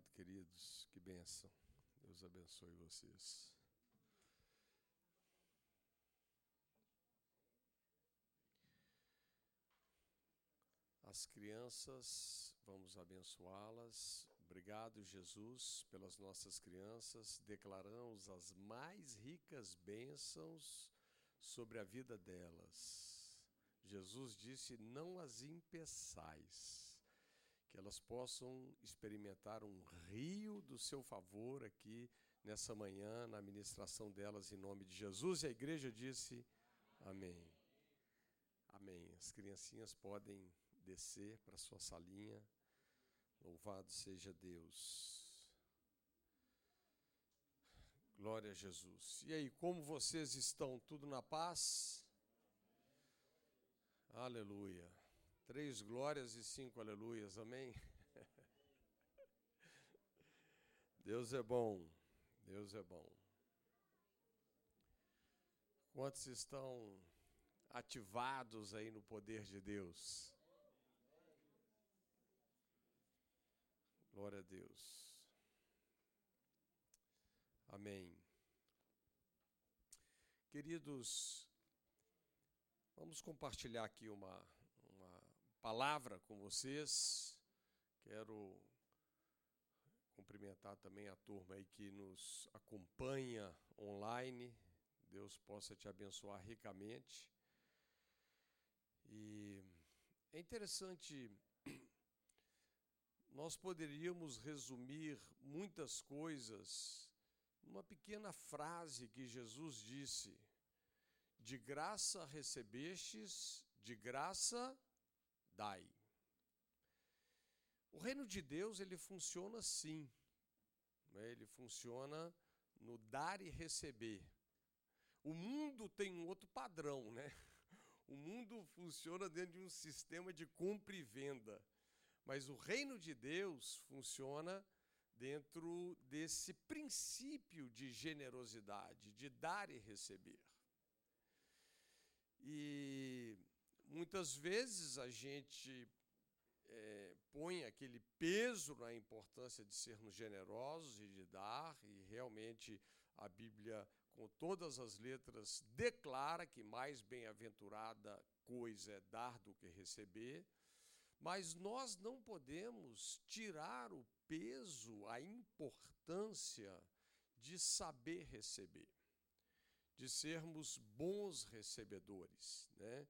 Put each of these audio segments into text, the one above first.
Obrigado, queridos. Que bênção. Deus abençoe vocês. As crianças, vamos abençoá-las. Obrigado, Jesus, pelas nossas crianças. Declaramos as mais ricas bênçãos sobre a vida delas. Jesus disse: Não as impeçais, que elas possam experimentar um rio do seu favor aqui nessa manhã, na ministração delas, em nome de Jesus. E a igreja disse: Amém. Amém. As criancinhas podem descer para sua salinha. Louvado seja Deus. Glória a Jesus. E aí, como vocês estão? Tudo na paz? Aleluia. Três glórias e cinco aleluias. Amém? Deus é bom. Deus é bom. Quantos estão ativados aí no poder de Deus? Glória a Deus. Amém. Queridos, vamos compartilhar aqui uma, palavra com vocês. Quero cumprimentar também a turma aí que nos acompanha online. Deus possa te abençoar ricamente. E é interessante nós poderíamos resumir muitas coisas numa pequena frase que Jesus disse: De graça recebestes, de graça dai. O reino de Deus ele funciona assim, né? ele funciona no dar e receber. O mundo tem um outro padrão, né? O mundo funciona dentro de um sistema de compra e venda. Mas o reino de Deus funciona dentro desse princípio de generosidade, de dar e receber. E muitas vezes a gente é, põe aquele peso na importância de sermos generosos e de dar, e realmente a Bíblia, com todas as letras, declara que mais bem-aventurada coisa é dar do que receber. Mas nós não podemos tirar o peso, a importância de saber receber, de sermos bons recebedores, né?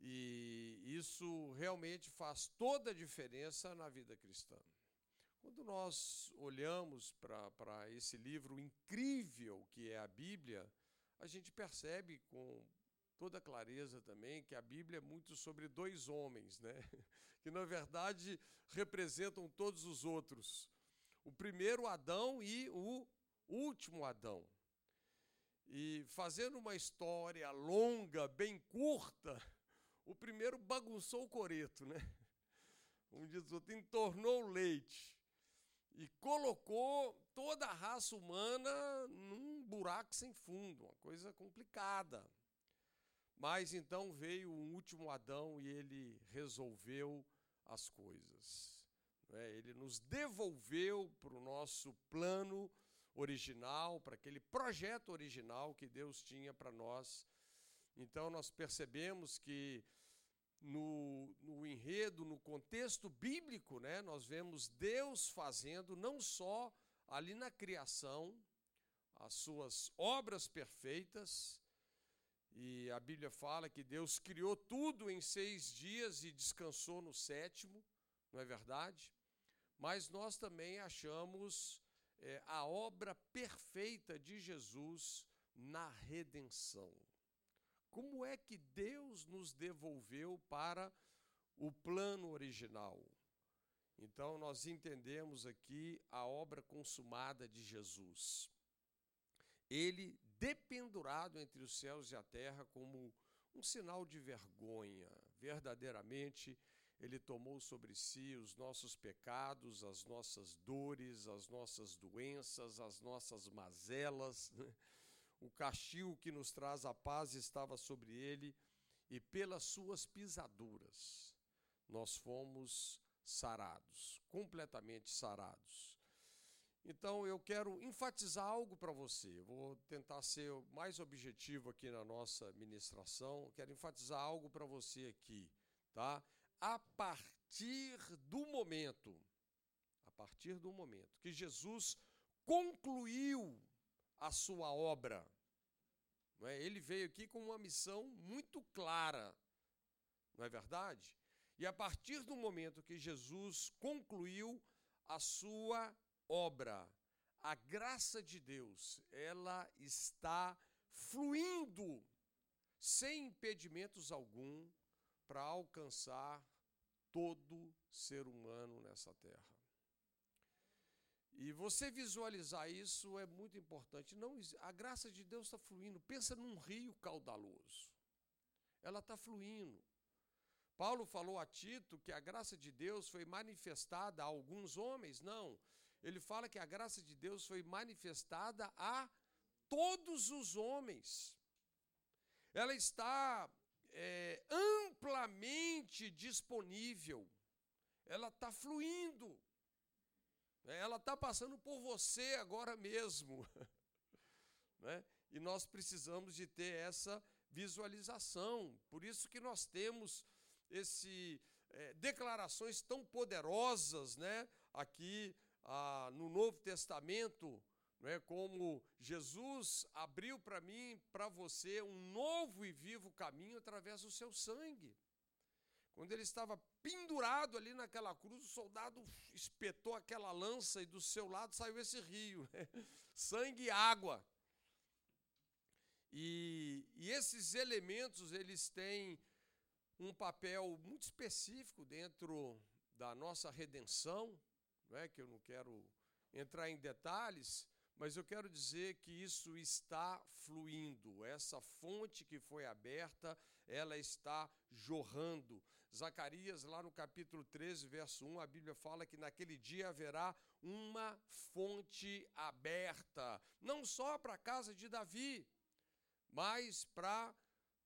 E isso realmente faz toda a diferença na vida cristã. Quando nós olhamos para esse livro incrível que é a Bíblia, a gente percebe com toda clareza também que a Bíblia é muito sobre dois homens, né? que na verdade representam todos os outros. O primeiro Adão e o último Adão. E fazendo uma história longa, bem curta, o primeiro bagunçou o coreto, né? Como diz o outro, entornou o leite e colocou toda a raça humana num buraco sem fundo, uma coisa complicada. Mas então veio um último Adão e ele resolveu as coisas. É? Ele nos devolveu para o nosso plano original, para aquele projeto original que Deus tinha para nós. Então nós percebemos que no, no, enredo, no contexto bíblico, né, nós vemos Deus fazendo não só ali na criação as suas obras perfeitas, e a Bíblia fala que Deus criou tudo em seis dias e descansou no sétimo, não é verdade? Mas nós também achamos é, a obra perfeita de Jesus na redenção. Como é que Deus nos devolveu para o plano original? Então, nós entendemos aqui a obra consumada de Jesus ele dependurado entre os céus e a terra como um sinal de vergonha. Verdadeiramente, ele tomou sobre si os nossos pecados, as nossas dores, as nossas doenças, as nossas mazelas. Né? O castigo que nos traz a paz estava sobre ele, e pelas suas pisaduras nós fomos sarados, completamente sarados. Então eu quero enfatizar algo para você. Vou tentar ser mais objetivo aqui na nossa ministração. Quero enfatizar algo para você aqui, tá? A partir do momento, a partir do momento que Jesus concluiu a sua obra, não é? Ele veio aqui com uma missão muito clara, não é verdade? E a partir do momento que Jesus concluiu a sua obra, a graça de Deus, ela está fluindo sem impedimentos algum para alcançar todo ser humano nessa terra. E você visualizar isso é muito importante. Não, a graça de Deus está fluindo. Pensa num rio caudaloso. Ela está fluindo. Paulo falou a Tito que a graça de Deus foi manifestada a alguns homens. Não ele fala que a graça de Deus foi manifestada a todos os homens. Ela está é, amplamente disponível, ela está fluindo? Ela está passando por você agora mesmo. né? E nós precisamos de ter essa visualização. Por isso que nós temos esse é, declarações tão poderosas, né? Aqui ah, no Novo Testamento, é como Jesus abriu para mim, para você, um novo e vivo caminho através do seu sangue. Quando ele estava pendurado ali naquela cruz, o soldado espetou aquela lança e do seu lado saiu esse rio, né? sangue e água. E, e esses elementos, eles têm um papel muito específico dentro da nossa redenção, não é que eu não quero entrar em detalhes, mas eu quero dizer que isso está fluindo. Essa fonte que foi aberta, ela está jorrando. Zacarias, lá no capítulo 13, verso 1, a Bíblia fala que naquele dia haverá uma fonte aberta, não só para a casa de Davi, mas para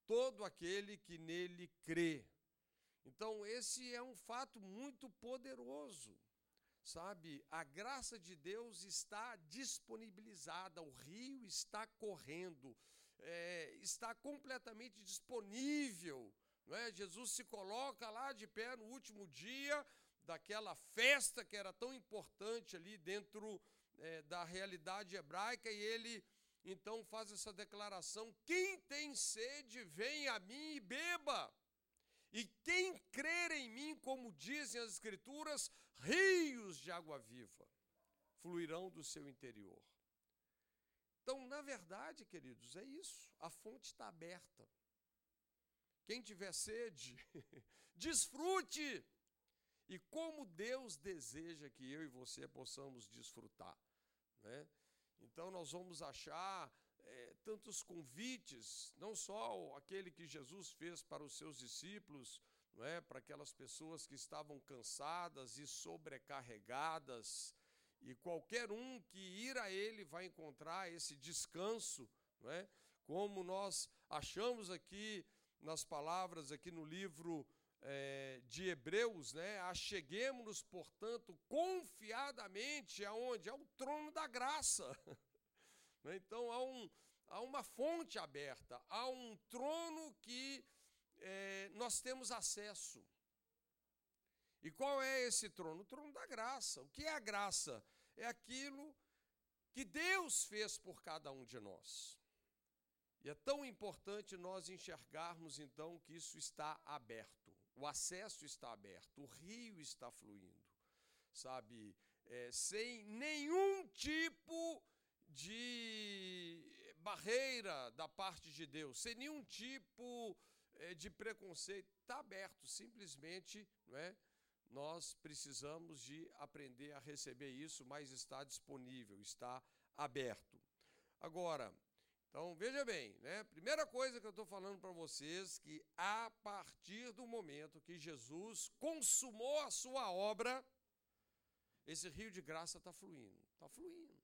todo aquele que nele crê. Então, esse é um fato muito poderoso sabe? A graça de Deus está disponibilizada, o rio está correndo, é, está completamente disponível. Não é? Jesus se coloca lá de pé no último dia daquela festa que era tão importante ali dentro é, da realidade hebraica e ele então faz essa declaração: quem tem sede, vem a mim e beba. E quem crer em mim, como dizem as Escrituras, rios de água viva fluirão do seu interior. Então, na verdade, queridos, é isso. A fonte está aberta. Quem tiver sede, desfrute. E como Deus deseja que eu e você possamos desfrutar. Né? Então, nós vamos achar é, tantos convites, não só aquele que Jesus fez para os seus discípulos, não é, para aquelas pessoas que estavam cansadas e sobrecarregadas, e qualquer um que ir a Ele vai encontrar esse descanso, não é? Como nós achamos aqui nas palavras aqui no livro é, de Hebreus, né? Acheguemos-nos, portanto, confiadamente aonde? Ao trono da graça. Né? Então há, um, há uma fonte aberta, há um trono que é, nós temos acesso. E qual é esse trono? O trono da graça. O que é a graça? É aquilo que Deus fez por cada um de nós. E é tão importante nós enxergarmos então que isso está aberto, o acesso está aberto, o rio está fluindo, sabe? É, sem nenhum tipo de barreira da parte de Deus, sem nenhum tipo eh, de preconceito, está aberto, simplesmente, não é? Nós precisamos de aprender a receber isso, mas está disponível, está aberto. Agora, então veja bem, né? Primeira coisa que eu estou falando para vocês que a partir do momento que Jesus consumou a sua obra, esse rio de graça está fluindo, está fluindo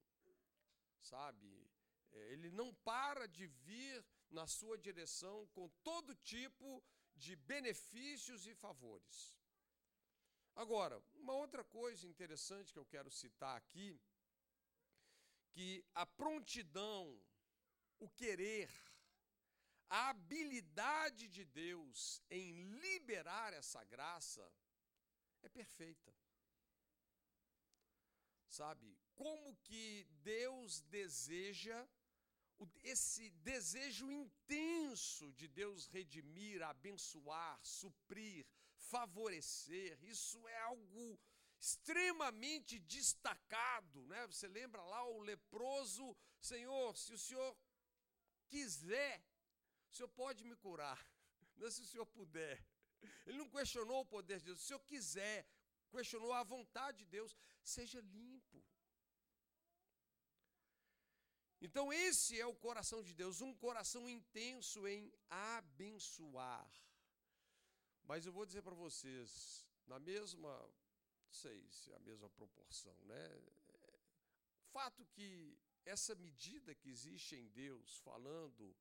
sabe? É, ele não para de vir na sua direção com todo tipo de benefícios e favores. Agora, uma outra coisa interessante que eu quero citar aqui, que a prontidão, o querer, a habilidade de Deus em liberar essa graça é perfeita. Sabe? Como que Deus deseja esse desejo intenso de Deus redimir, abençoar, suprir, favorecer, isso é algo extremamente destacado, né? Você lembra lá o leproso, Senhor, se o Senhor quiser, o Senhor pode me curar. Não é se o Senhor puder. Ele não questionou o poder de Deus. Se Senhor quiser, questionou a vontade de Deus, seja limpo. Então, esse é o coração de Deus, um coração intenso em abençoar. Mas eu vou dizer para vocês, na mesma, não sei se é a mesma proporção, né? Fato que essa medida que existe em Deus, falando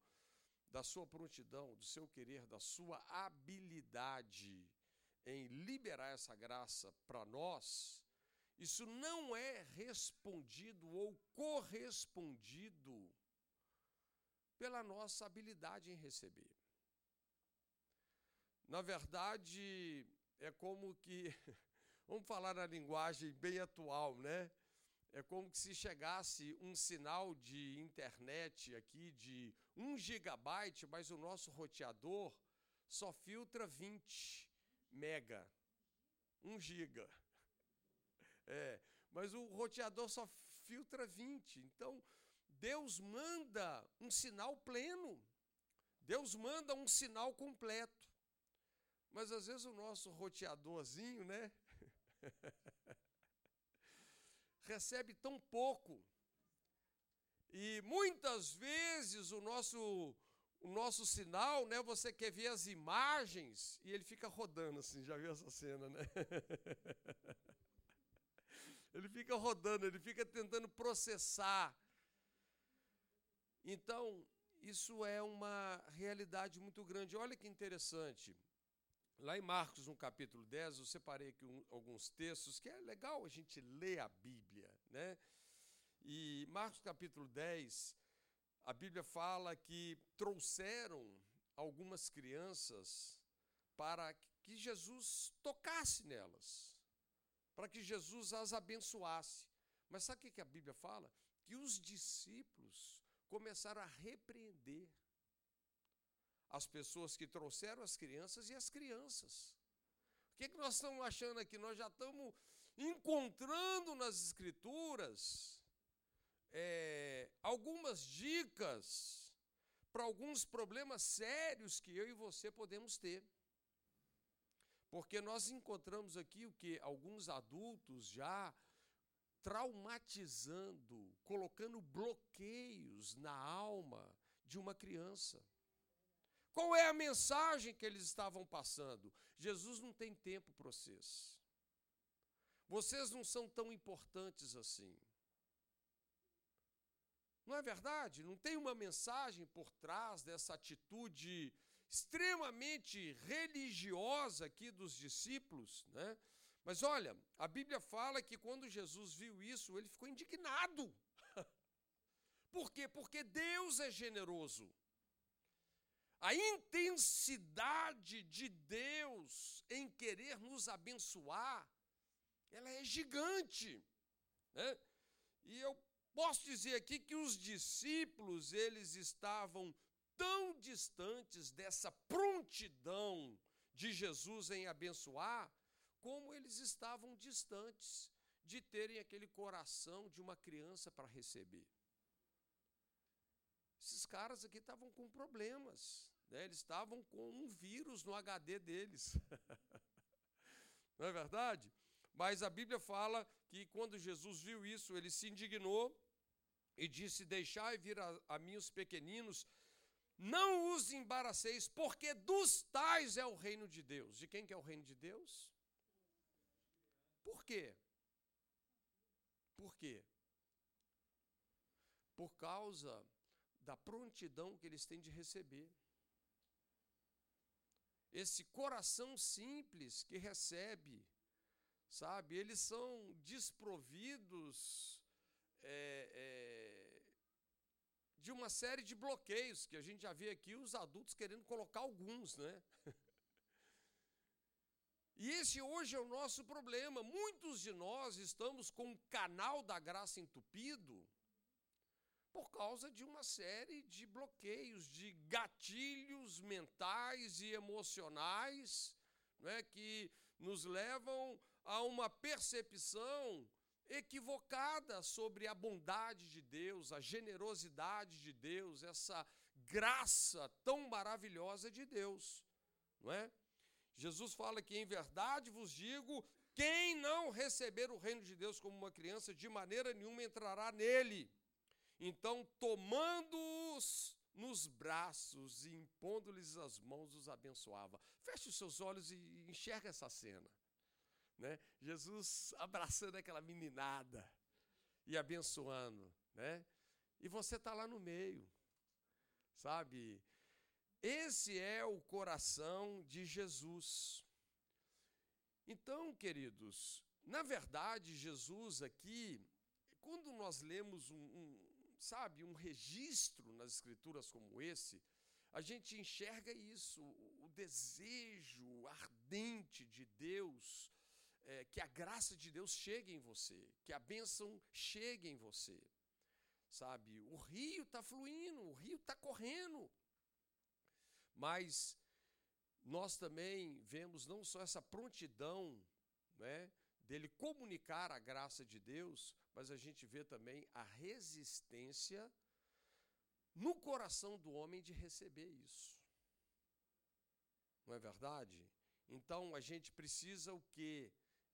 da sua prontidão, do seu querer, da sua habilidade em liberar essa graça para nós, isso não é respondido ou correspondido pela nossa habilidade em receber. Na verdade, é como que, vamos falar na linguagem bem atual, né? É como se chegasse um sinal de internet aqui de 1 gigabyte, mas o nosso roteador só filtra 20 mega, 1 giga. É, mas o roteador só filtra 20. Então, Deus manda um sinal pleno. Deus manda um sinal completo. Mas às vezes o nosso roteadorzinho, né? recebe tão pouco. E muitas vezes o nosso o nosso sinal, né, você quer ver as imagens e ele fica rodando assim, já viu essa cena, né? ele fica rodando, ele fica tentando processar. Então, isso é uma realidade muito grande. Olha que interessante. Lá em Marcos, no capítulo 10, eu separei aqui um, alguns textos que é legal a gente ler a Bíblia, né? E Marcos capítulo 10, a Bíblia fala que trouxeram algumas crianças para que Jesus tocasse nelas, para que Jesus as abençoasse. Mas sabe o que a Bíblia fala? Que os discípulos começaram a repreender as pessoas que trouxeram as crianças e as crianças. O que, é que nós estamos achando aqui? Nós já estamos encontrando nas Escrituras é, algumas dicas para alguns problemas sérios que eu e você podemos ter. Porque nós encontramos aqui o que alguns adultos já traumatizando, colocando bloqueios na alma de uma criança. Qual é a mensagem que eles estavam passando? Jesus não tem tempo para vocês. Vocês não são tão importantes assim. Não é verdade? Não tem uma mensagem por trás dessa atitude extremamente religiosa aqui dos discípulos, né? Mas olha, a Bíblia fala que quando Jesus viu isso, ele ficou indignado. Por quê? Porque Deus é generoso. A intensidade de Deus em querer nos abençoar, ela é gigante. Né? E eu posso dizer aqui que os discípulos, eles estavam tão distantes dessa prontidão de Jesus em abençoar, como eles estavam distantes de terem aquele coração de uma criança para receber. Esses caras aqui estavam com problemas, né? eles estavam com um vírus no HD deles. Não é verdade? Mas a Bíblia fala que quando Jesus viu isso, ele se indignou e disse: Deixai vir a, a mim os pequeninos, não os embaraceis, porque dos tais é o reino de Deus. De quem que é o reino de Deus? Por quê? Por quê? Por causa da prontidão que eles têm de receber. Esse coração simples que recebe, sabe? Eles são desprovidos é, é, de uma série de bloqueios que a gente já vê aqui, os adultos querendo colocar alguns, né? E esse hoje é o nosso problema. Muitos de nós estamos com o canal da graça entupido por causa de uma série de bloqueios, de gatilhos mentais e emocionais, é, que nos levam a uma percepção equivocada sobre a bondade de Deus, a generosidade de Deus, essa graça tão maravilhosa de Deus, não é? Jesus fala que em verdade vos digo, quem não receber o reino de Deus como uma criança, de maneira nenhuma entrará nele. Então, tomando-os nos braços e impondo-lhes as mãos, os abençoava. Feche os seus olhos e enxerga essa cena. Né? Jesus abraçando aquela meninada e abençoando. Né? E você está lá no meio, sabe? Esse é o coração de Jesus. Então, queridos, na verdade, Jesus aqui, quando nós lemos um, um, sabe, um registro nas escrituras como esse, a gente enxerga isso, o desejo ardente de Deus, é, que a graça de Deus chegue em você, que a bênção chegue em você. Sabe, o rio está fluindo, o rio está correndo. Mas nós também vemos não só essa prontidão né, dele comunicar a graça de Deus, mas a gente vê também a resistência no coração do homem de receber isso. Não é verdade? Então a gente precisa o quê?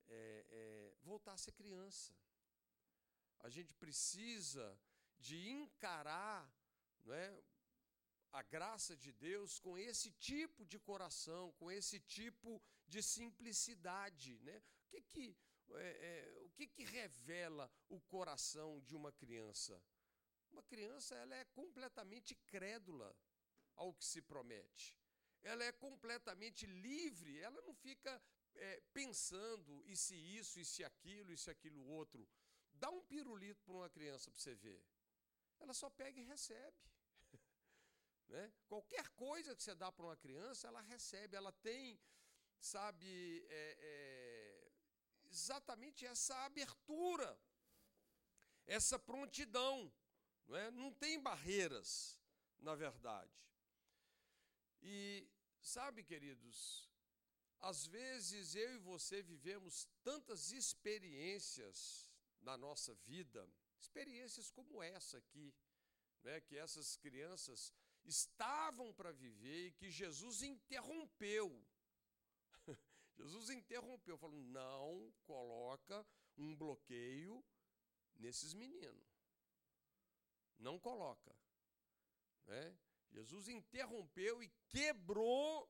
É, é, voltar a ser criança. A gente precisa de encarar não é, a graça de Deus com esse tipo de coração, com esse tipo de simplicidade. Né? O, que, que, é, é, o que, que revela o coração de uma criança? Uma criança ela é completamente crédula ao que se promete. Ela é completamente livre, ela não fica é, pensando e se isso, e se aquilo, e se aquilo outro. Dá um pirulito para uma criança para você ver. Ela só pega e recebe. Né? Qualquer coisa que você dá para uma criança, ela recebe, ela tem, sabe, é, é, exatamente essa abertura, essa prontidão. Não, é? não tem barreiras, na verdade. E sabe, queridos, às vezes eu e você vivemos tantas experiências na nossa vida, experiências como essa aqui, né, que essas crianças estavam para viver e que Jesus interrompeu. Jesus interrompeu, falou: não coloca um bloqueio nesses meninos. Não coloca. Né? Jesus interrompeu e quebrou,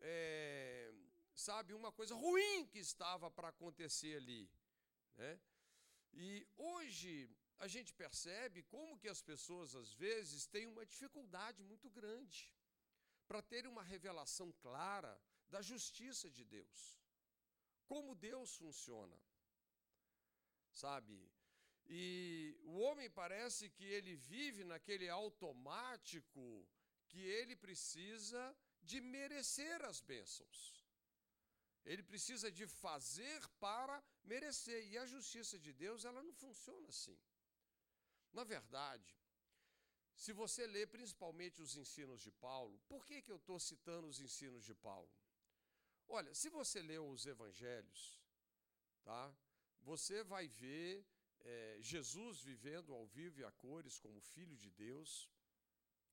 é, sabe, uma coisa ruim que estava para acontecer ali. Né? E hoje a gente percebe como que as pessoas às vezes têm uma dificuldade muito grande para ter uma revelação clara da justiça de Deus. Como Deus funciona. Sabe? E o homem parece que ele vive naquele automático que ele precisa de merecer as bênçãos. Ele precisa de fazer para merecer. E a justiça de Deus, ela não funciona assim. Na verdade, se você lê principalmente os ensinos de Paulo, por que, que eu estou citando os ensinos de Paulo? Olha, se você lê os evangelhos, tá? você vai ver é, Jesus vivendo ao vivo e a cores como filho de Deus,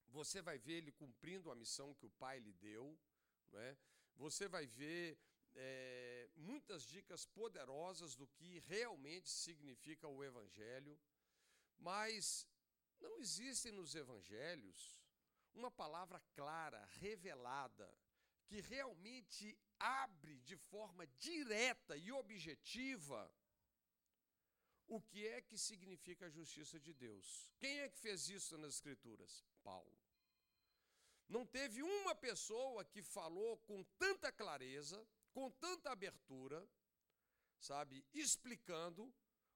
você vai ver ele cumprindo a missão que o Pai lhe deu, né? você vai ver é, muitas dicas poderosas do que realmente significa o Evangelho. Mas não existe nos evangelhos uma palavra clara, revelada, que realmente abre de forma direta e objetiva o que é que significa a justiça de Deus. Quem é que fez isso nas Escrituras? Paulo. Não teve uma pessoa que falou com tanta clareza, com tanta abertura, sabe, explicando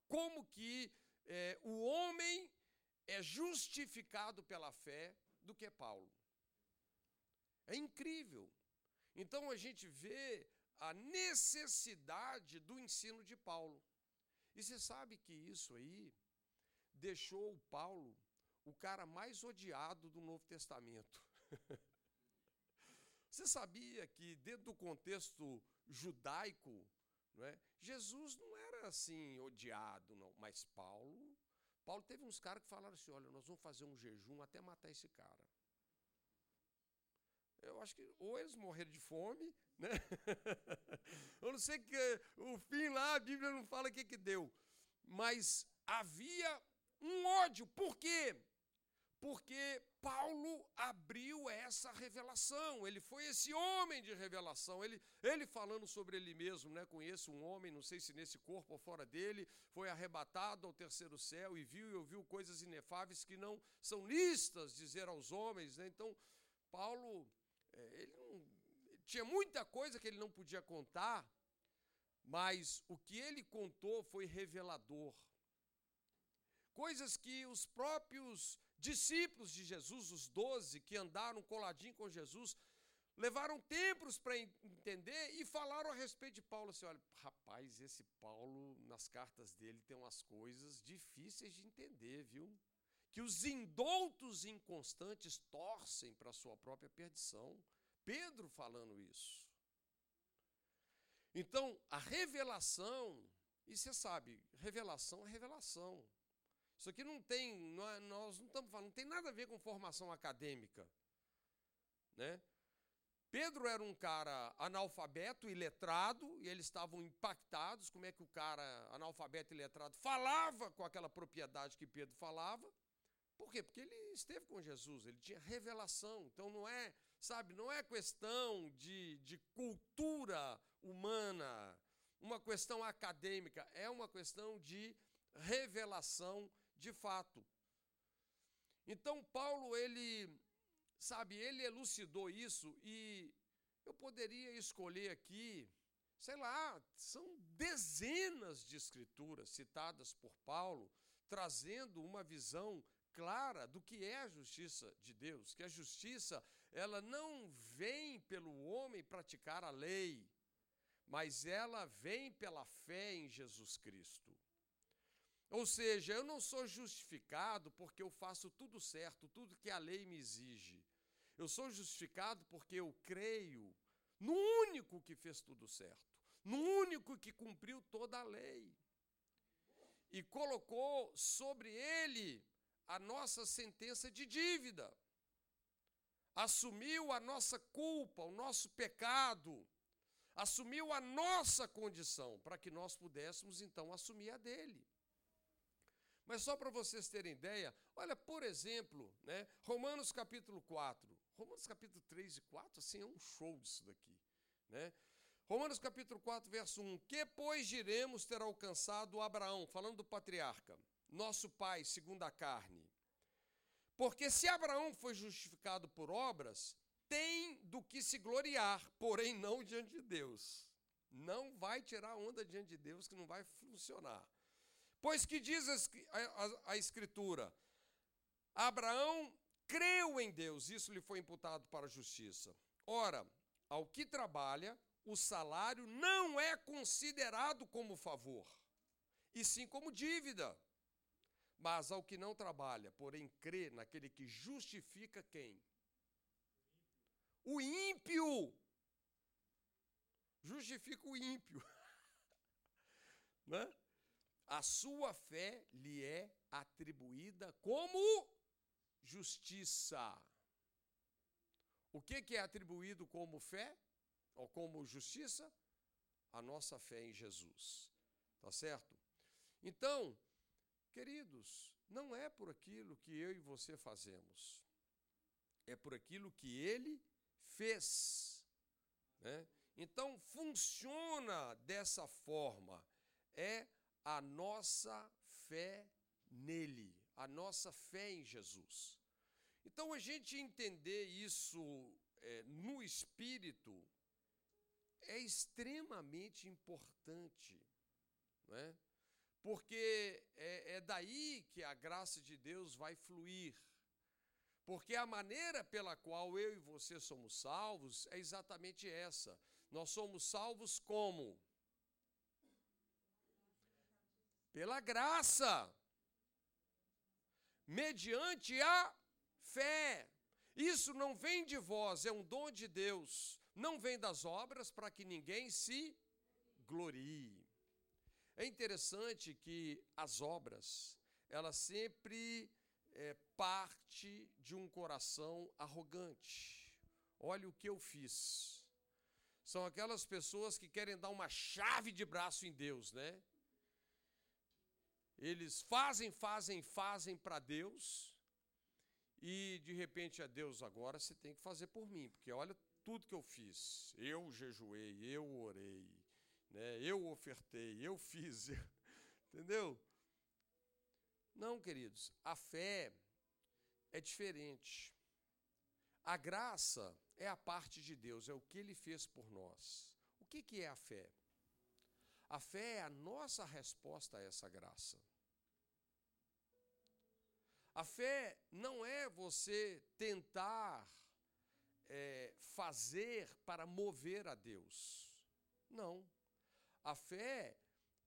como que é, o homem é justificado pela fé do que Paulo. É incrível. Então a gente vê a necessidade do ensino de Paulo. E você sabe que isso aí deixou o Paulo o cara mais odiado do Novo Testamento. Você sabia que, dentro do contexto judaico, não é, Jesus não era assim odiado, não. Mas Paulo, Paulo teve uns caras que falaram assim: olha, nós vamos fazer um jejum até matar esse cara. Eu acho que ou eles morreram de fome, né? Eu não sei que o fim lá a Bíblia não fala o que que deu, mas havia um ódio. Por quê? Porque Paulo abriu essa revelação, ele foi esse homem de revelação, ele, ele falando sobre ele mesmo, né? Conheço um homem, não sei se nesse corpo ou fora dele, foi arrebatado ao terceiro céu e viu e ouviu coisas inefáveis que não são listas dizer aos homens, né? Então, Paulo, ele não, tinha muita coisa que ele não podia contar, mas o que ele contou foi revelador. Coisas que os próprios discípulos de Jesus, os doze que andaram coladinho com Jesus, levaram tempos para entender e falaram a respeito de Paulo assim: olha, rapaz, esse Paulo, nas cartas dele, tem umas coisas difíceis de entender, viu? Que os indoutos inconstantes torcem para a sua própria perdição. Pedro falando isso. Então, a revelação, e você sabe, revelação é revelação. Isso aqui não tem, nós não estamos falando, não tem nada a ver com formação acadêmica. Né? Pedro era um cara analfabeto e letrado, e eles estavam impactados como é que o cara analfabeto e letrado falava com aquela propriedade que Pedro falava. Por quê? Porque ele esteve com Jesus, ele tinha revelação. Então não é, sabe, não é questão de, de cultura humana, uma questão acadêmica, é uma questão de revelação de fato. Então Paulo ele sabe, ele elucidou isso e eu poderia escolher aqui, sei lá, são dezenas de escrituras citadas por Paulo trazendo uma visão clara do que é a justiça de Deus, que a justiça ela não vem pelo homem praticar a lei, mas ela vem pela fé em Jesus Cristo. Ou seja, eu não sou justificado porque eu faço tudo certo, tudo que a lei me exige. Eu sou justificado porque eu creio no único que fez tudo certo, no único que cumpriu toda a lei. E colocou sobre ele a nossa sentença de dívida. Assumiu a nossa culpa, o nosso pecado, assumiu a nossa condição, para que nós pudéssemos então assumir a dele. Mas só para vocês terem ideia, olha, por exemplo, né, Romanos capítulo 4. Romanos capítulo 3 e 4, assim, é um show disso daqui. Né? Romanos capítulo 4, verso 1. Que, pois, diremos ter alcançado Abraão, falando do patriarca, nosso pai, segundo a carne? Porque se Abraão foi justificado por obras, tem do que se gloriar, porém não diante de Deus. Não vai tirar onda diante de Deus que não vai funcionar. Pois que diz a, a, a Escritura: Abraão creu em Deus, isso lhe foi imputado para a justiça. Ora, ao que trabalha, o salário não é considerado como favor, e sim como dívida. Mas ao que não trabalha, porém crê naquele que justifica quem? O ímpio. Justifica o ímpio. né? a sua fé lhe é atribuída como justiça. O que, que é atribuído como fé ou como justiça? A nossa fé em Jesus. Tá certo? Então, queridos, não é por aquilo que eu e você fazemos, é por aquilo que ele fez. Né? Então, funciona dessa forma. É a nossa fé nele, a nossa fé em Jesus. Então, a gente entender isso é, no espírito é extremamente importante. né? Porque é, é daí que a graça de Deus vai fluir. Porque a maneira pela qual eu e você somos salvos é exatamente essa. Nós somos salvos como? Pela graça, mediante a fé. Isso não vem de vós, é um dom de Deus. Não vem das obras para que ninguém se glorie. É interessante que as obras, elas sempre é, parte de um coração arrogante. Olha o que eu fiz. São aquelas pessoas que querem dar uma chave de braço em Deus, né? Eles fazem, fazem, fazem para Deus e de repente a Deus agora você tem que fazer por mim, porque olha tudo que eu fiz. Eu jejuei, eu orei, né? Eu ofertei, eu fiz, entendeu? Não, queridos, a fé é diferente. A graça é a parte de Deus, é o que ele fez por nós. O que, que é a fé? A fé é a nossa resposta a essa graça. A fé não é você tentar é, fazer para mover a Deus. Não. A fé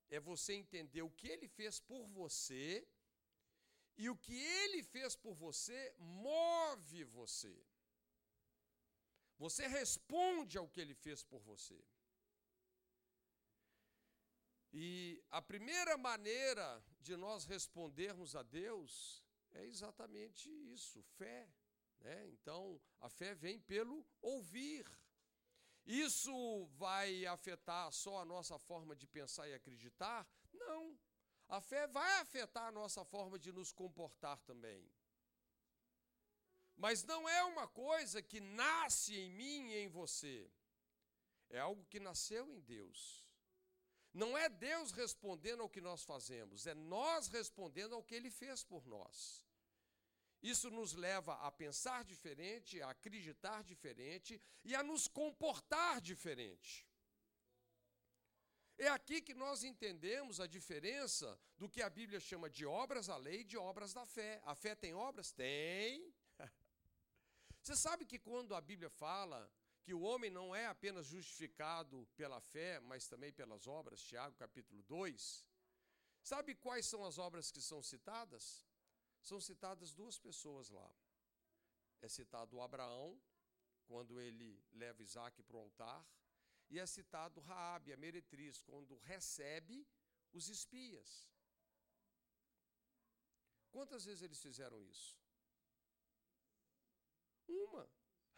é você entender o que ele fez por você e o que ele fez por você move você. Você responde ao que ele fez por você. E a primeira maneira de nós respondermos a Deus é exatamente isso, fé. Né? Então, a fé vem pelo ouvir. Isso vai afetar só a nossa forma de pensar e acreditar? Não. A fé vai afetar a nossa forma de nos comportar também. Mas não é uma coisa que nasce em mim e em você. É algo que nasceu em Deus. Não é Deus respondendo ao que nós fazemos, é nós respondendo ao que Ele fez por nós. Isso nos leva a pensar diferente, a acreditar diferente e a nos comportar diferente. É aqui que nós entendemos a diferença do que a Bíblia chama de obras da lei e de obras da fé. A fé tem obras? Tem. Você sabe que quando a Bíblia fala que o homem não é apenas justificado pela fé, mas também pelas obras, Tiago capítulo 2, sabe quais são as obras que são citadas? São citadas duas pessoas lá. É citado Abraão, quando ele leva Isaac para o altar, e é citado Raabe, a meretriz, quando recebe os espias. Quantas vezes eles fizeram isso? Uma.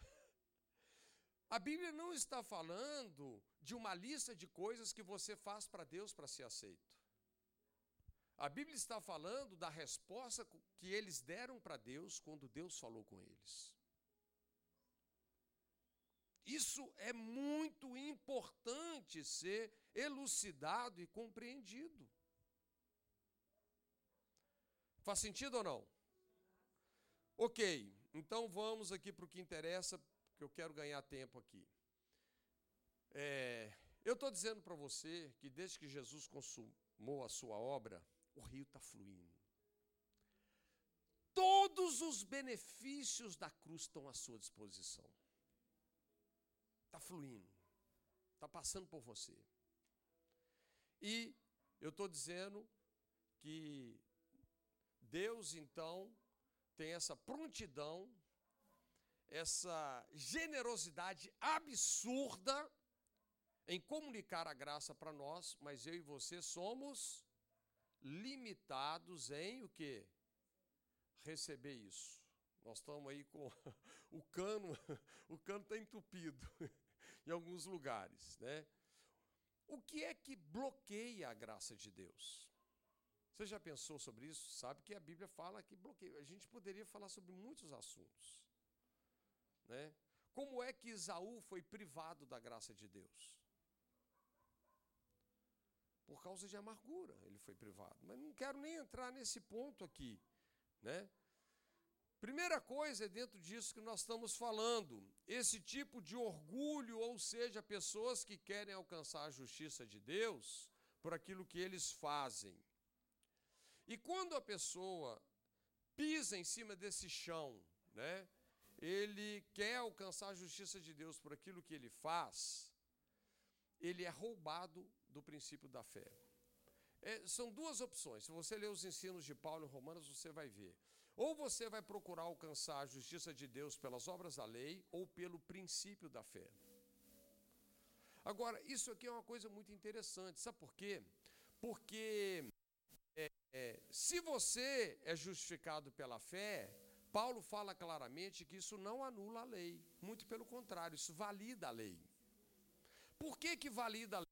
A Bíblia não está falando de uma lista de coisas que você faz para Deus para ser aceito. A Bíblia está falando da resposta que eles deram para Deus quando Deus falou com eles. Isso é muito importante ser elucidado e compreendido. Faz sentido ou não? Ok, então vamos aqui para o que interessa, porque eu quero ganhar tempo aqui. É, eu estou dizendo para você que desde que Jesus consumou a sua obra, o rio está fluindo. Todos os benefícios da cruz estão à sua disposição. Está fluindo, está passando por você. E eu estou dizendo que Deus, então, tem essa prontidão, essa generosidade absurda em comunicar a graça para nós, mas eu e você somos limitados em o que? Receber isso. Nós estamos aí com o cano, o cano está entupido em alguns lugares, né? O que é que bloqueia a graça de Deus? Você já pensou sobre isso? Sabe que a Bíblia fala que bloqueia. A gente poderia falar sobre muitos assuntos, né? Como é que Isaú foi privado da graça de Deus? Por causa de amargura ele foi privado. Mas não quero nem entrar nesse ponto aqui, né? Primeira coisa é dentro disso que nós estamos falando, esse tipo de orgulho, ou seja, pessoas que querem alcançar a justiça de Deus, por aquilo que eles fazem. E quando a pessoa pisa em cima desse chão, né? Ele quer alcançar a justiça de Deus por aquilo que ele faz, ele é roubado do princípio da fé. É, são duas opções. Se você ler os ensinos de Paulo em Romanos, você vai ver. Ou você vai procurar alcançar a justiça de Deus pelas obras da lei ou pelo princípio da fé. Agora, isso aqui é uma coisa muito interessante. Sabe por quê? Porque é, é, se você é justificado pela fé, Paulo fala claramente que isso não anula a lei. Muito pelo contrário, isso valida a lei. Por que, que valida a lei?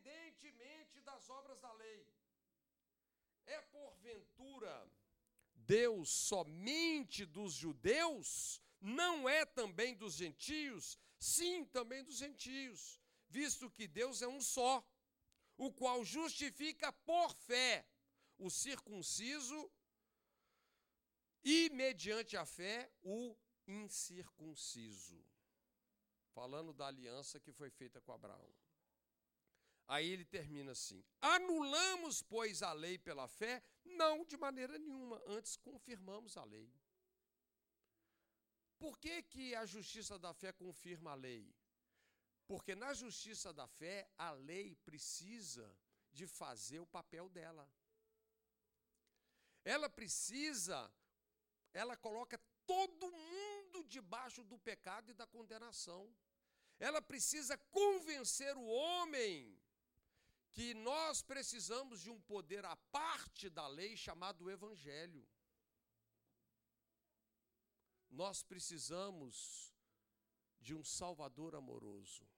independentemente das obras da lei. É porventura Deus somente dos judeus? Não é também dos gentios? Sim, também dos gentios, visto que Deus é um só, o qual justifica por fé o circunciso e, mediante a fé, o incircunciso. Falando da aliança que foi feita com Abraão. Aí ele termina assim: Anulamos, pois, a lei pela fé? Não, de maneira nenhuma. Antes confirmamos a lei. Por que, que a justiça da fé confirma a lei? Porque na justiça da fé, a lei precisa de fazer o papel dela. Ela precisa, ela coloca todo mundo debaixo do pecado e da condenação. Ela precisa convencer o homem que nós precisamos de um poder à parte da lei chamado Evangelho. Nós precisamos de um Salvador amoroso,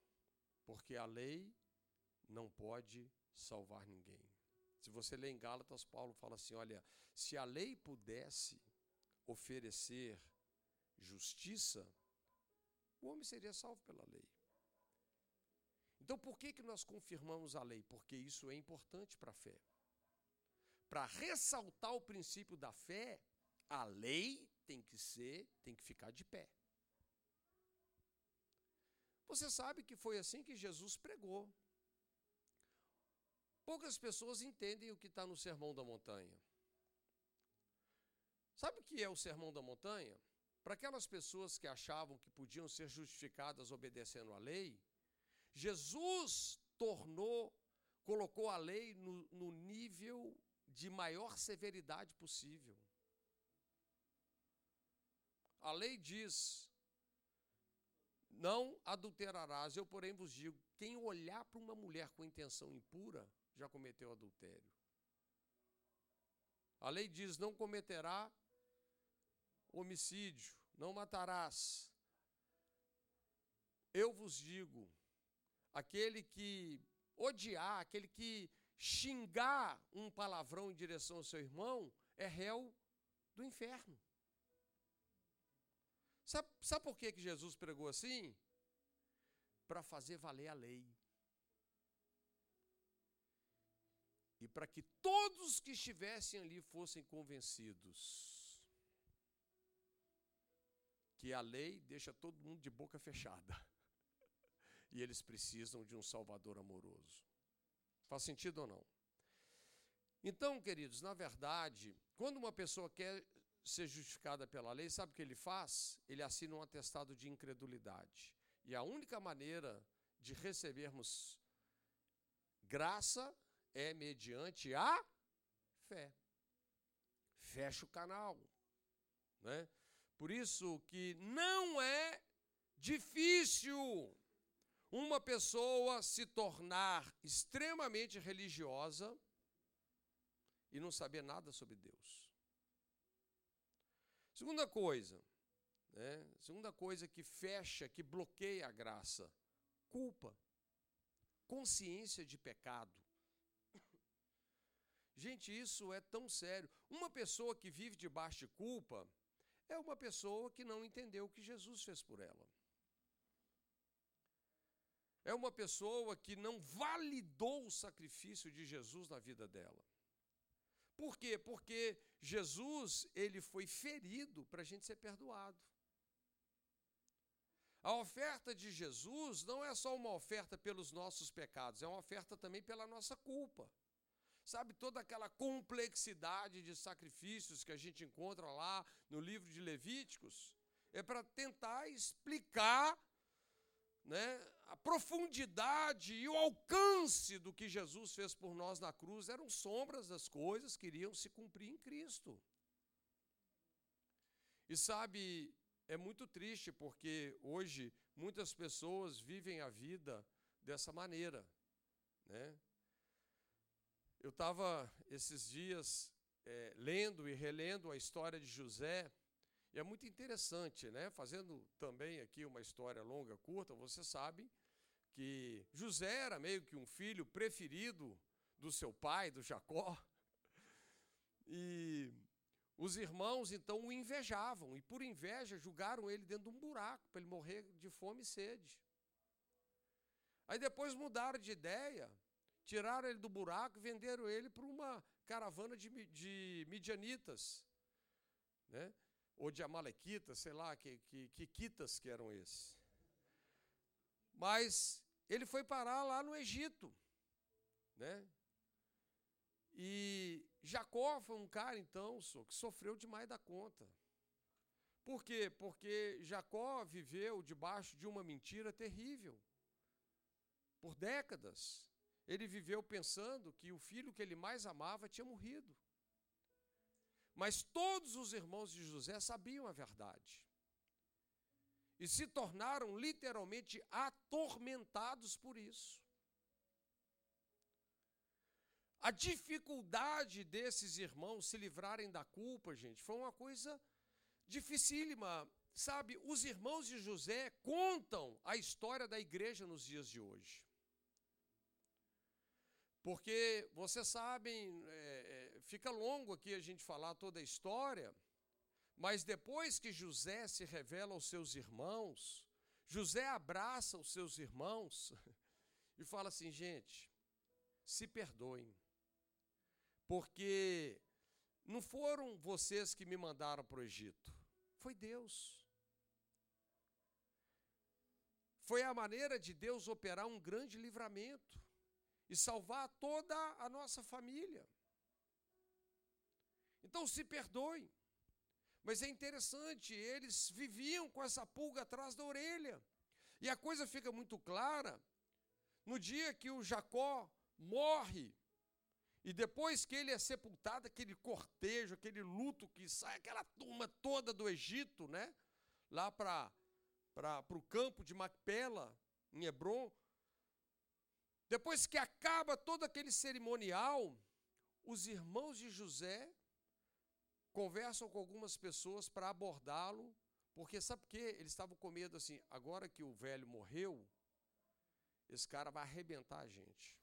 porque a lei não pode salvar ninguém. Se você lê em Gálatas, Paulo fala assim: olha, se a lei pudesse oferecer justiça, o homem seria salvo pela lei. Então, por que, que nós confirmamos a lei? Porque isso é importante para a fé. Para ressaltar o princípio da fé, a lei tem que ser, tem que ficar de pé. Você sabe que foi assim que Jesus pregou. Poucas pessoas entendem o que está no Sermão da Montanha. Sabe o que é o Sermão da Montanha? Para aquelas pessoas que achavam que podiam ser justificadas obedecendo à lei, Jesus tornou, colocou a lei no, no nível de maior severidade possível. A lei diz: não adulterarás. Eu, porém, vos digo: quem olhar para uma mulher com intenção impura já cometeu adultério. A lei diz: não cometerá homicídio, não matarás. Eu vos digo: aquele que odiar, aquele que xingar um palavrão em direção ao seu irmão, é réu do inferno. Sabe, sabe por que, que Jesus pregou assim? Para fazer valer a lei. E para que todos que estivessem ali fossem convencidos que a lei deixa todo mundo de boca fechada e eles precisam de um Salvador amoroso. Faz sentido ou não? Então, queridos, na verdade, quando uma pessoa quer ser justificada pela lei, sabe o que ele faz? Ele assina um atestado de incredulidade. E a única maneira de recebermos graça é mediante a fé. Fecha o canal. Né? Por isso que não é difícil uma pessoa se tornar extremamente religiosa e não saber nada sobre Deus. Segunda coisa, né? segunda coisa que fecha, que bloqueia a graça, culpa, consciência de pecado. Gente, isso é tão sério. Uma pessoa que vive debaixo de culpa é uma pessoa que não entendeu o que Jesus fez por ela é uma pessoa que não validou o sacrifício de Jesus na vida dela. Por quê? Porque Jesus, ele foi ferido para a gente ser perdoado. A oferta de Jesus não é só uma oferta pelos nossos pecados, é uma oferta também pela nossa culpa. Sabe toda aquela complexidade de sacrifícios que a gente encontra lá no livro de Levíticos? É para tentar explicar né, a profundidade e o alcance do que Jesus fez por nós na cruz eram sombras das coisas que iriam se cumprir em Cristo. E sabe, é muito triste porque hoje muitas pessoas vivem a vida dessa maneira, né? Eu estava esses dias é, lendo e relendo a história de José e é muito interessante, né? Fazendo também aqui uma história longa, curta, você sabe que José era meio que um filho preferido do seu pai, do Jacó. E os irmãos então o invejavam e por inveja julgaram ele dentro de um buraco para ele morrer de fome e sede. Aí depois mudaram de ideia, tiraram ele do buraco e venderam ele para uma caravana de, de midianitas. Né? Ou de Amalequitas, sei lá, que, que, que quitas que eram esses. Mas ele foi parar lá no Egito, né? E Jacó foi um cara, então, que sofreu demais da conta. Por quê? Porque Jacó viveu debaixo de uma mentira terrível. Por décadas. Ele viveu pensando que o filho que ele mais amava tinha morrido. Mas todos os irmãos de José sabiam a verdade. E se tornaram literalmente atormentados por isso. A dificuldade desses irmãos se livrarem da culpa, gente, foi uma coisa dificílima. Sabe, os irmãos de José contam a história da igreja nos dias de hoje. Porque, vocês sabem, é, fica longo aqui a gente falar toda a história, mas depois que José se revela aos seus irmãos, José abraça os seus irmãos e fala assim: gente, se perdoem, porque não foram vocês que me mandaram para o Egito, foi Deus. Foi a maneira de Deus operar um grande livramento e salvar toda a nossa família. Então se perdoem. Mas é interessante, eles viviam com essa pulga atrás da orelha. E a coisa fica muito clara no dia que o Jacó morre, e depois que ele é sepultado, aquele cortejo, aquele luto que sai, aquela turma toda do Egito, né? Lá para o campo de Macpela, em Hebron, depois que acaba todo aquele cerimonial, os irmãos de José conversam com algumas pessoas para abordá-lo, porque sabe por quê? Eles estavam com medo assim, agora que o velho morreu, esse cara vai arrebentar a gente.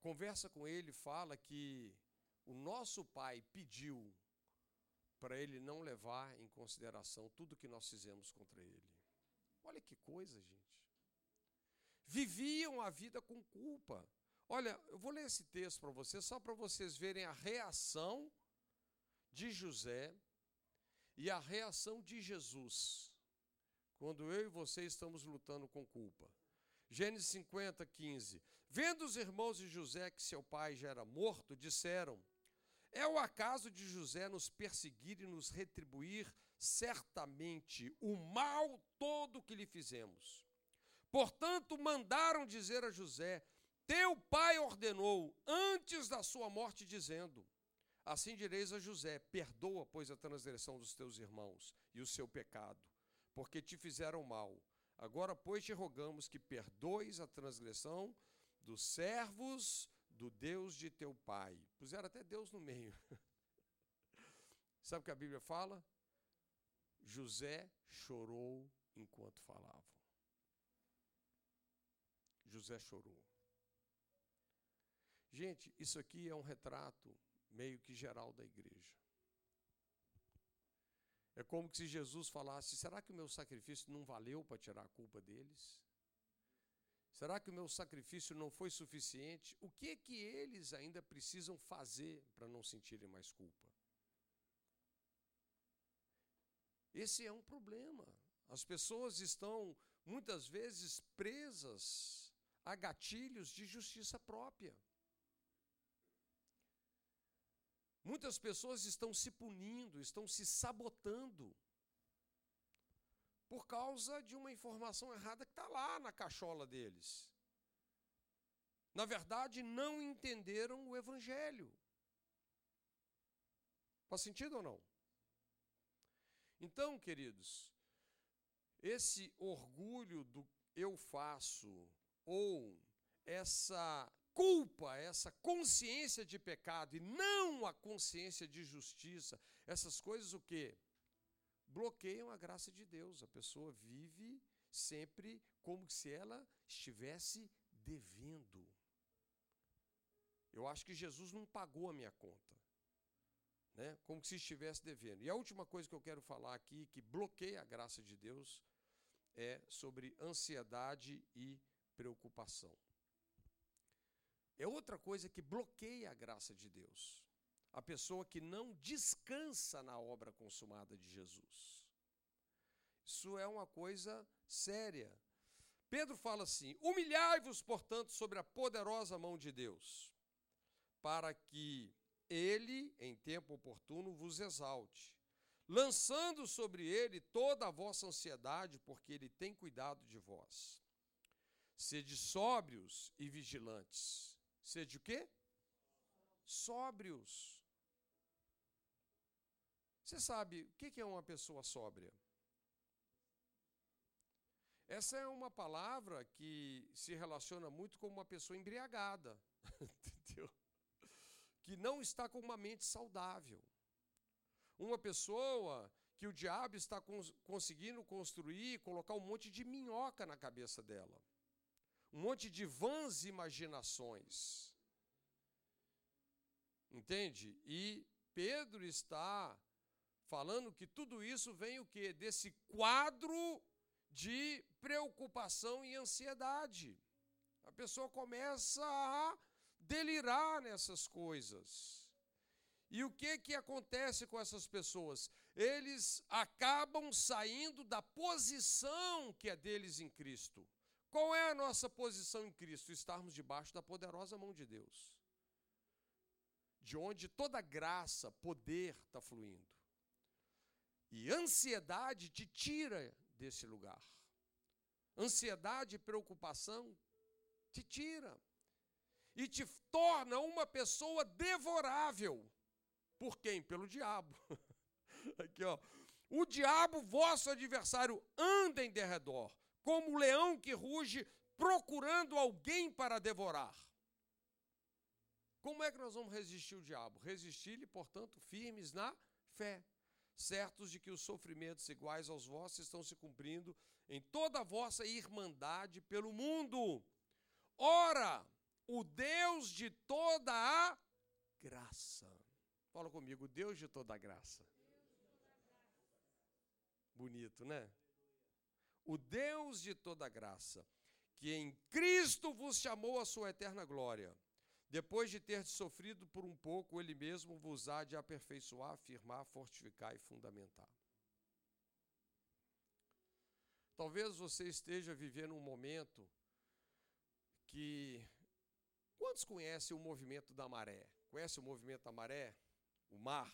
Conversa com ele, fala que o nosso pai pediu para ele não levar em consideração tudo que nós fizemos contra ele. Olha que coisa, gente viviam a vida com culpa. Olha, eu vou ler esse texto para vocês, só para vocês verem a reação de José e a reação de Jesus, quando eu e você estamos lutando com culpa. Gênesis 50, 15. Vendo os irmãos de José que seu pai já era morto, disseram: É o acaso de José nos perseguir e nos retribuir certamente o mal todo que lhe fizemos. Portanto, mandaram dizer a José: teu pai ordenou antes da sua morte, dizendo: Assim direis a José: Perdoa, pois, a transgressão dos teus irmãos e o seu pecado, porque te fizeram mal. Agora, pois, te rogamos que perdoes a transgressão dos servos do Deus de teu pai. Puseram até Deus no meio. Sabe o que a Bíblia fala? José chorou enquanto falava. José chorou. Gente, isso aqui é um retrato meio que geral da igreja. É como se Jesus falasse: será que o meu sacrifício não valeu para tirar a culpa deles? Será que o meu sacrifício não foi suficiente? O que é que eles ainda precisam fazer para não sentirem mais culpa? Esse é um problema. As pessoas estão muitas vezes presas a gatilhos de justiça própria. Muitas pessoas estão se punindo, estão se sabotando por causa de uma informação errada que está lá na cachola deles. Na verdade, não entenderam o Evangelho. Faz sentido ou não? Então, queridos, esse orgulho do eu faço, ou essa culpa, essa consciência de pecado e não a consciência de justiça, essas coisas o quê? Bloqueiam a graça de Deus. A pessoa vive sempre como se ela estivesse devendo. Eu acho que Jesus não pagou a minha conta. Né? Como se estivesse devendo. E a última coisa que eu quero falar aqui, que bloqueia a graça de Deus, é sobre ansiedade e preocupação. É outra coisa que bloqueia a graça de Deus. A pessoa que não descansa na obra consumada de Jesus. Isso é uma coisa séria. Pedro fala assim: Humilhai-vos, portanto, sobre a poderosa mão de Deus, para que ele, em tempo oportuno, vos exalte, lançando sobre ele toda a vossa ansiedade, porque ele tem cuidado de vós. Sede sóbrios e vigilantes. Sede o quê? Sóbrios. Você sabe o que é uma pessoa sóbria? Essa é uma palavra que se relaciona muito com uma pessoa embriagada, entendeu? Que não está com uma mente saudável. Uma pessoa que o diabo está cons conseguindo construir, colocar um monte de minhoca na cabeça dela um monte de vãs imaginações. Entende? E Pedro está falando que tudo isso vem o quê? Desse quadro de preocupação e ansiedade. A pessoa começa a delirar nessas coisas. E o que que acontece com essas pessoas? Eles acabam saindo da posição que é deles em Cristo. Qual é a nossa posição em Cristo? Estarmos debaixo da poderosa mão de Deus, de onde toda graça, poder está fluindo. E ansiedade te tira desse lugar. Ansiedade e preocupação te tira e te torna uma pessoa devorável. Por quem? Pelo diabo. Aqui, ó. O diabo, vosso adversário, anda em derredor, como o leão que ruge procurando alguém para devorar. Como é que nós vamos resistir o diabo? Resistir-lhe, portanto, firmes na fé, certos de que os sofrimentos iguais aos vossos estão se cumprindo em toda a vossa irmandade pelo mundo. Ora, o Deus de toda a graça. Fala comigo, Deus de toda a graça. Bonito, né? O Deus de toda graça, que em Cristo vos chamou à sua eterna glória, depois de ter sofrido por um pouco, ele mesmo vos há de aperfeiçoar, afirmar, fortificar e fundamentar. Talvez você esteja vivendo um momento que. Quantos conhecem o movimento da maré? Conhece o movimento da maré? O mar.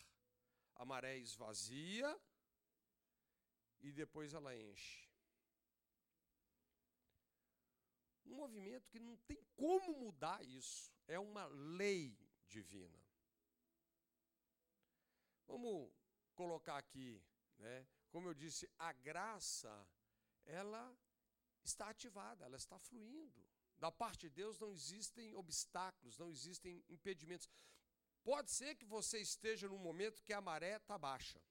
A maré esvazia e depois ela enche. Um movimento que não tem como mudar isso. É uma lei divina. Vamos colocar aqui, né? Como eu disse, a graça, ela está ativada, ela está fluindo. Da parte de Deus não existem obstáculos, não existem impedimentos. Pode ser que você esteja num momento que a maré está baixa.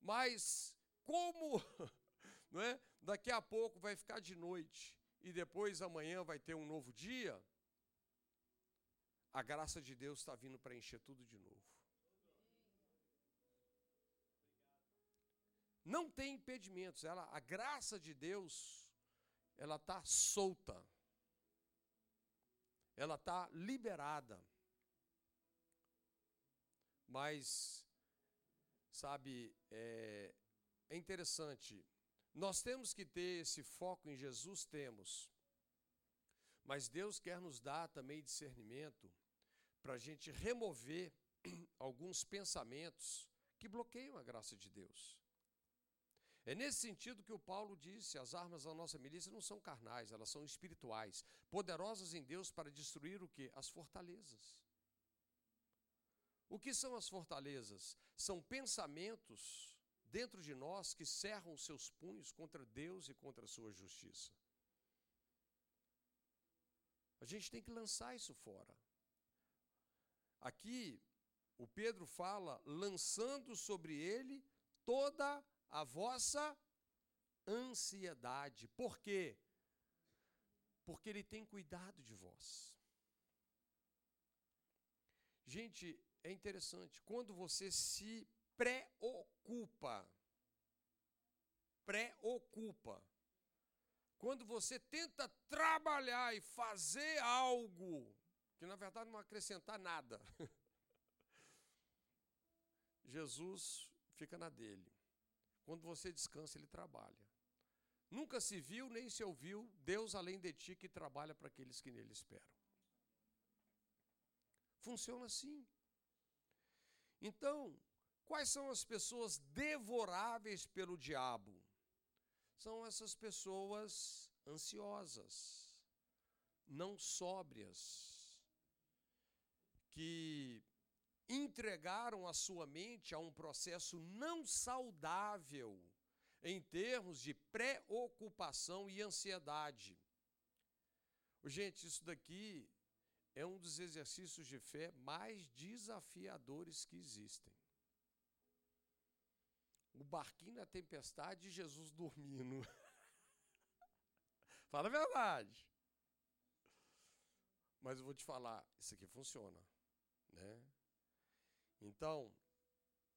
Mas como não é? daqui a pouco vai ficar de noite e depois amanhã vai ter um novo dia, a graça de Deus está vindo para encher tudo de novo. Não tem impedimentos, ela, a graça de Deus, ela está solta, ela está liberada. Mas, sabe, é, é interessante, nós temos que ter esse foco em Jesus, temos. Mas Deus quer nos dar também discernimento para a gente remover alguns pensamentos que bloqueiam a graça de Deus. É nesse sentido que o Paulo disse: as armas da nossa milícia não são carnais, elas são espirituais, poderosas em Deus para destruir o que? As fortalezas. O que são as fortalezas? São pensamentos dentro de nós que cerram seus punhos contra Deus e contra a sua justiça. A gente tem que lançar isso fora. Aqui, o Pedro fala, lançando sobre ele toda a vossa ansiedade. Por quê? Porque Ele tem cuidado de vós. Gente, é interessante, quando você se preocupa, preocupa, quando você tenta trabalhar e fazer algo que na verdade não acrescentar nada, Jesus fica na dele. Quando você descansa, ele trabalha. Nunca se viu nem se ouviu Deus além de ti que trabalha para aqueles que nele esperam. Funciona assim. Então, quais são as pessoas devoráveis pelo diabo? São essas pessoas ansiosas, não sóbrias, que entregaram a sua mente a um processo não saudável em termos de preocupação e ansiedade. Gente, isso daqui é um dos exercícios de fé mais desafiadores que existem. O barquinho na tempestade e Jesus dormindo. Fala a verdade. Mas eu vou te falar, isso aqui funciona, né? Então,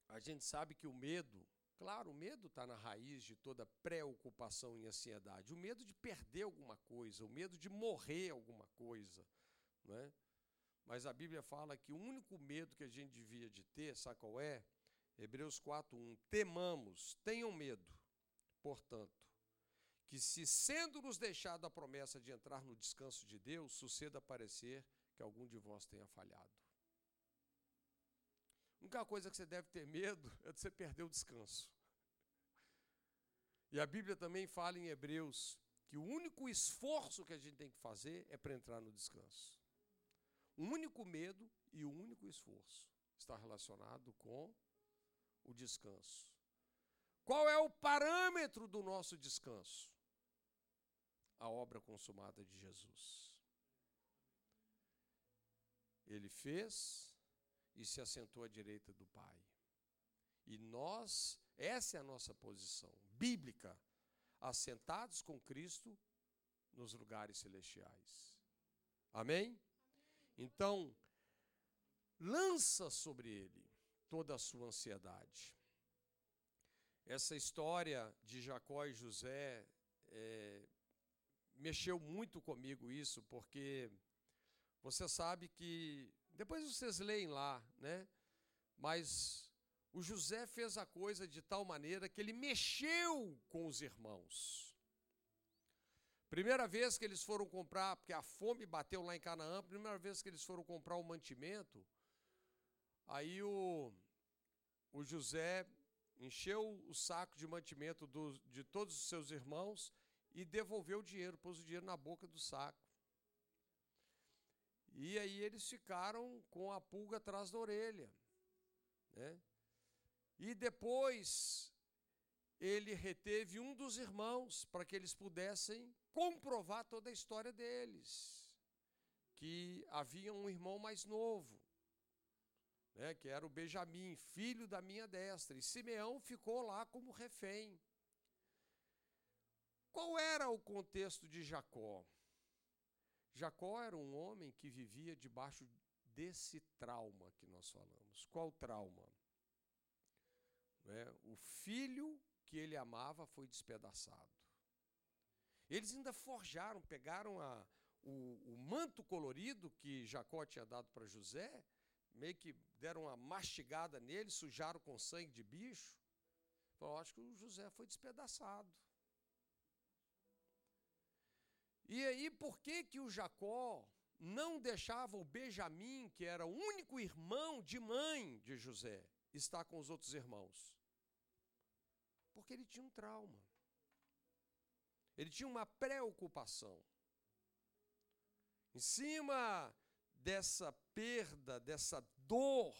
a gente sabe que o medo, claro, o medo está na raiz de toda preocupação e ansiedade. O medo de perder alguma coisa, o medo de morrer alguma coisa. Não é? Mas a Bíblia fala que o único medo que a gente devia de ter, sabe qual é? Hebreus 4:1 Temamos, tenham medo, portanto, que se sendo nos deixado a promessa de entrar no descanso de Deus, suceda parecer que algum de vós tenha falhado. A única coisa que você deve ter medo é de você perder o descanso. E a Bíblia também fala em Hebreus que o único esforço que a gente tem que fazer é para entrar no descanso. O único medo e o único esforço está relacionado com o descanso. Qual é o parâmetro do nosso descanso? A obra consumada de Jesus. Ele fez e se assentou à direita do Pai. E nós, essa é a nossa posição bíblica, assentados com Cristo nos lugares celestiais. Amém? Então, lança sobre ele toda a sua ansiedade. Essa história de Jacó e José é, mexeu muito comigo isso, porque você sabe que depois vocês leem lá, né? Mas o José fez a coisa de tal maneira que ele mexeu com os irmãos. Primeira vez que eles foram comprar, porque a fome bateu lá em Canaã, primeira vez que eles foram comprar o mantimento, aí o, o José encheu o saco de mantimento do, de todos os seus irmãos e devolveu o dinheiro, pôs o dinheiro na boca do saco. E aí eles ficaram com a pulga atrás da orelha. Né? E depois ele reteve um dos irmãos para que eles pudessem comprovar toda a história deles. Que havia um irmão mais novo, né, que era o Benjamim, filho da minha destra, e Simeão ficou lá como refém. Qual era o contexto de Jacó? Jacó era um homem que vivia debaixo desse trauma que nós falamos. Qual trauma? É, o filho que ele amava foi despedaçado. Eles ainda forjaram, pegaram a, o, o manto colorido que Jacó tinha dado para José, meio que deram uma mastigada nele, sujaram com sangue de bicho. Eu acho que o José foi despedaçado. E aí, por que que o Jacó não deixava o Benjamim, que era o único irmão de mãe de José, estar com os outros irmãos? Porque ele tinha um trauma. Ele tinha uma preocupação. Em cima dessa perda, dessa dor,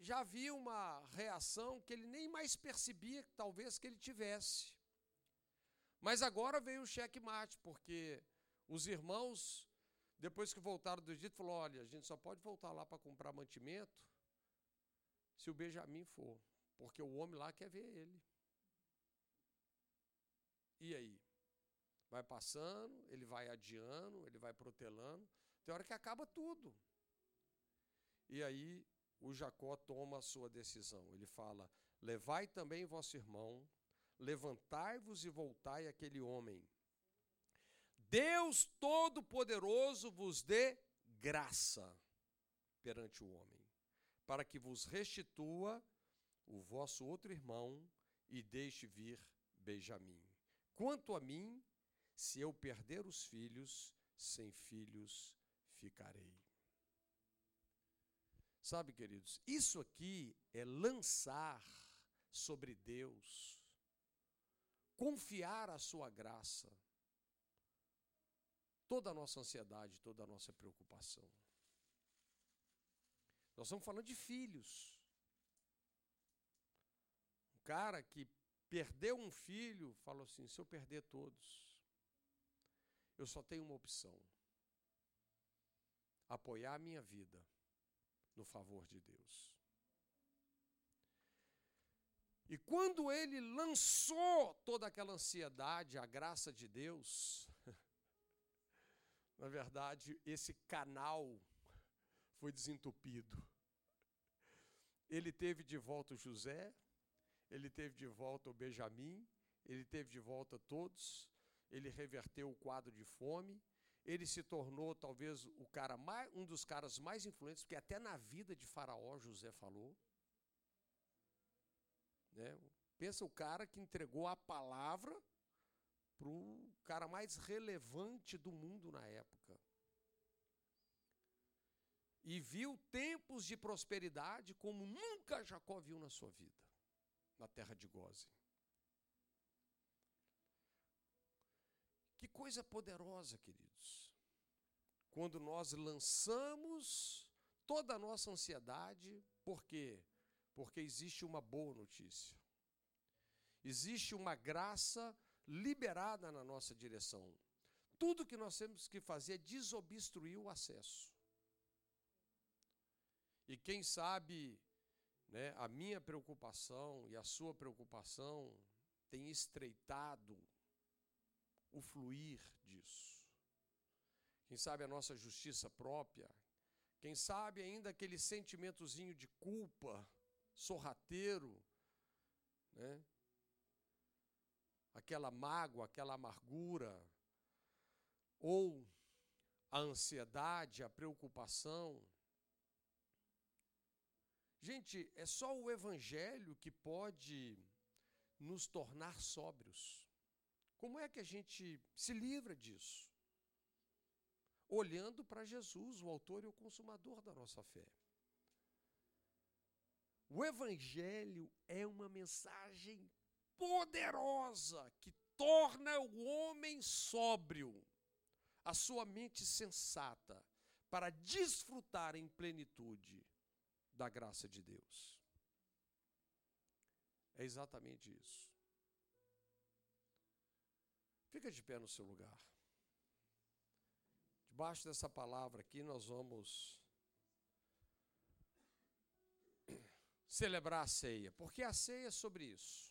já havia uma reação que ele nem mais percebia, talvez, que ele tivesse. Mas agora veio o cheque-mate, porque os irmãos, depois que voltaram do Egito, falaram: olha, a gente só pode voltar lá para comprar mantimento se o Benjamim for, porque o homem lá quer ver ele. E aí? Vai passando, ele vai adiando, ele vai protelando, tem hora que acaba tudo. E aí o Jacó toma a sua decisão. Ele fala: Levai também vosso irmão, levantai-vos e voltai aquele homem. Deus Todo-Poderoso vos dê graça perante o homem, para que vos restitua o vosso outro irmão e deixe vir Benjamim. Quanto a mim, se eu perder os filhos, sem filhos ficarei. Sabe, queridos, isso aqui é lançar sobre Deus, confiar a sua graça, toda a nossa ansiedade, toda a nossa preocupação. Nós estamos falando de filhos. Um cara que perdeu um filho, falou assim: se eu perder todos, eu só tenho uma opção: apoiar a minha vida no favor de Deus. E quando ele lançou toda aquela ansiedade, a graça de Deus, na verdade, esse canal foi desentupido. Ele teve de volta o José, ele teve de volta o Benjamim, ele teve de volta todos, ele reverteu o quadro de fome, ele se tornou talvez o cara mais, um dos caras mais influentes, porque até na vida de Faraó José falou. Né? Pensa o cara que entregou a palavra para o cara mais relevante do mundo na época. E viu tempos de prosperidade como nunca Jacó viu na sua vida na terra de Goze. Que coisa poderosa, queridos. Quando nós lançamos toda a nossa ansiedade, por quê? Porque existe uma boa notícia. Existe uma graça liberada na nossa direção. Tudo que nós temos que fazer é desobstruir o acesso. E quem sabe né, a minha preocupação e a sua preocupação tem estreitado o fluir disso. Quem sabe a nossa justiça própria, quem sabe ainda aquele sentimentozinho de culpa, sorrateiro, né? aquela mágoa, aquela amargura, ou a ansiedade, a preocupação, Gente, é só o Evangelho que pode nos tornar sóbrios. Como é que a gente se livra disso? Olhando para Jesus, o autor e o consumador da nossa fé. O Evangelho é uma mensagem poderosa que torna o homem sóbrio, a sua mente sensata, para desfrutar em plenitude da graça de Deus. É exatamente isso. Fica de pé no seu lugar. Debaixo dessa palavra aqui, nós vamos celebrar a ceia, porque a ceia é sobre isso.